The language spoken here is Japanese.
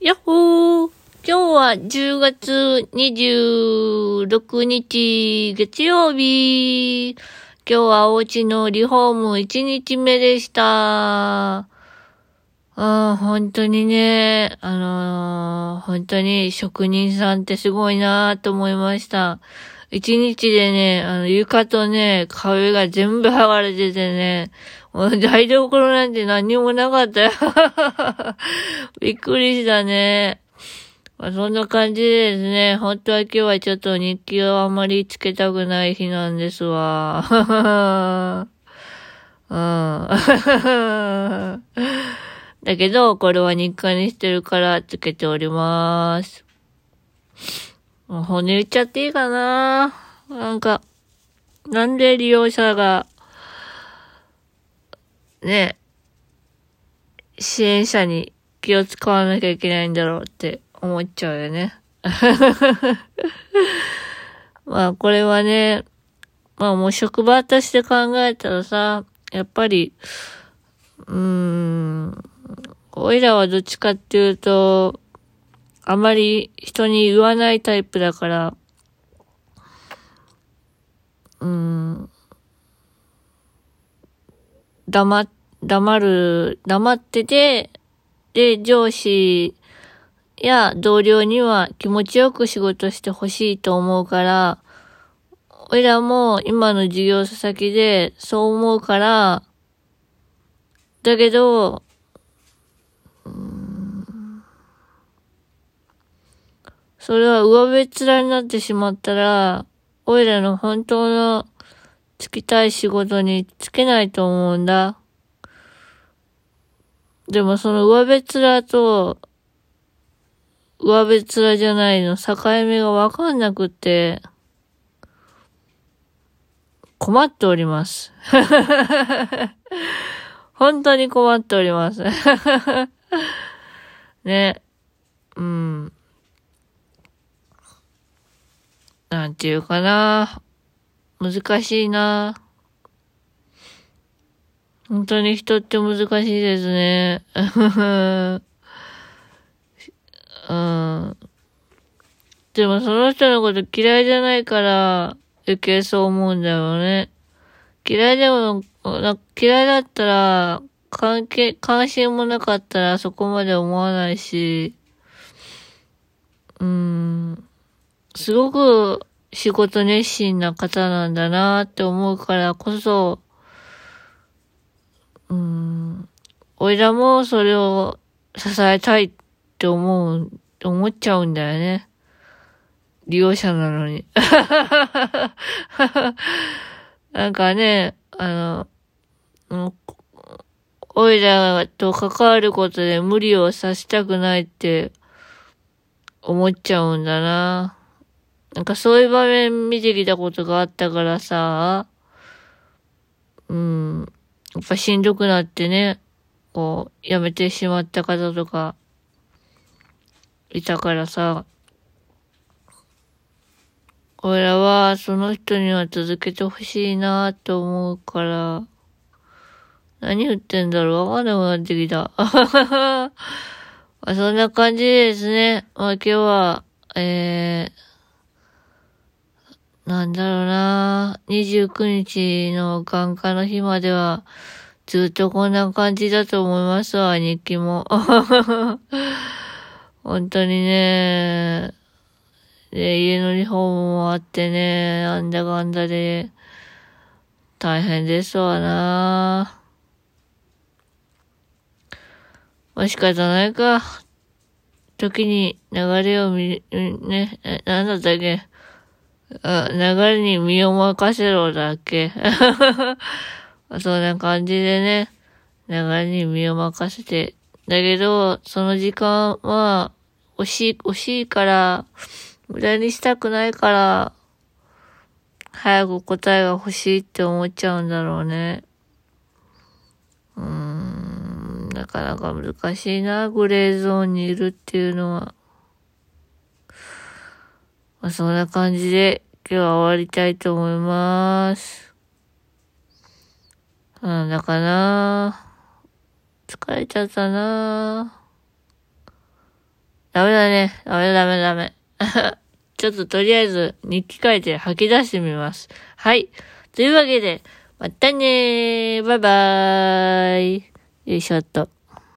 やっほー今日は10月26日月曜日。今日はお家のリフォーム1日目でした。ああ、本当にね、あのー本当に職人さんってすごいなと思いました。一日でね、あの、床とね、壁が全部剥がれててね、もう台所なんて何にもなかったよ。びっくりしたね。まあ、そんな感じでですね、本当は今日はちょっと日記をあまりつけたくない日なんですわ。だけど、これは日課にしてるからつけております。もう骨言っちゃっていいかななんか、なんで利用者が、ね、支援者に気を使わなきゃいけないんだろうって思っちゃうよね。まあ、これはね、まあもう職場として考えたらさ、やっぱり、うーん、おいらはどっちかっていうと、あまり人に言わないタイプだから、うーん、黙、黙る、黙ってて、で、上司や同僚には気持ちよく仕事してほしいと思うから、おいらも今の事業先でそう思うから、だけど、うーんそれは上辺面になってしまったら、おいらの本当のつきたい仕事につけないと思うんだ。でもその上辺面と、上辺面じゃないの境目がわかんなくて、困っております。本当に困っております。ね。うん。なんていうかな。難しいな。本当に人って難しいですね。うん。でもその人のこと嫌いじゃないから余計そう思うんだよね。嫌いでも、嫌いだったら、関係、関心もなかったらそこまで思わないし、うん、すごく仕事熱心な方なんだなって思うからこそ、うん、おいらもそれを支えたいって思う、思っちゃうんだよね。利用者なのに。なんかね、あの、おいらと関わることで無理をさせたくないって思っちゃうんだな。なんかそういう場面見てきたことがあったからさ、うん、やっぱしんどくなってね、こう、辞めてしまった方とか、いたからさ、俺らはその人には続けてほしいなと思うから、何言ってんだろう。わかんなくなってきた。まあ、そんな感じですね。まあ今日は、えー、なんだろうな29日の眼科の日までは、ずっとこんな感じだと思いますわ、日記も。本当にね、で、家のリフォームもあってね、なんだかんだで、大変ですわなまあ仕方ないか。時に流れを見、ね、えなんだったっけ？流れに身を任せろだっけ そんな感じでね、流れに身を任せて。だけど、その時間は、惜しい、惜しいから、無駄にしたくないから、早く答えが欲しいって思っちゃうんだろうね。うーん、なかなか難しいな、グレーゾーンにいるっていうのは。まあ、そんな感じで、今日は終わりたいと思います。なんだかな疲れちゃったなダメだね。ダメダメダメ。ちょっととりあえず日記書いて吐き出してみます。はい。というわけで、またねー。バイバーイ。よいしょっと。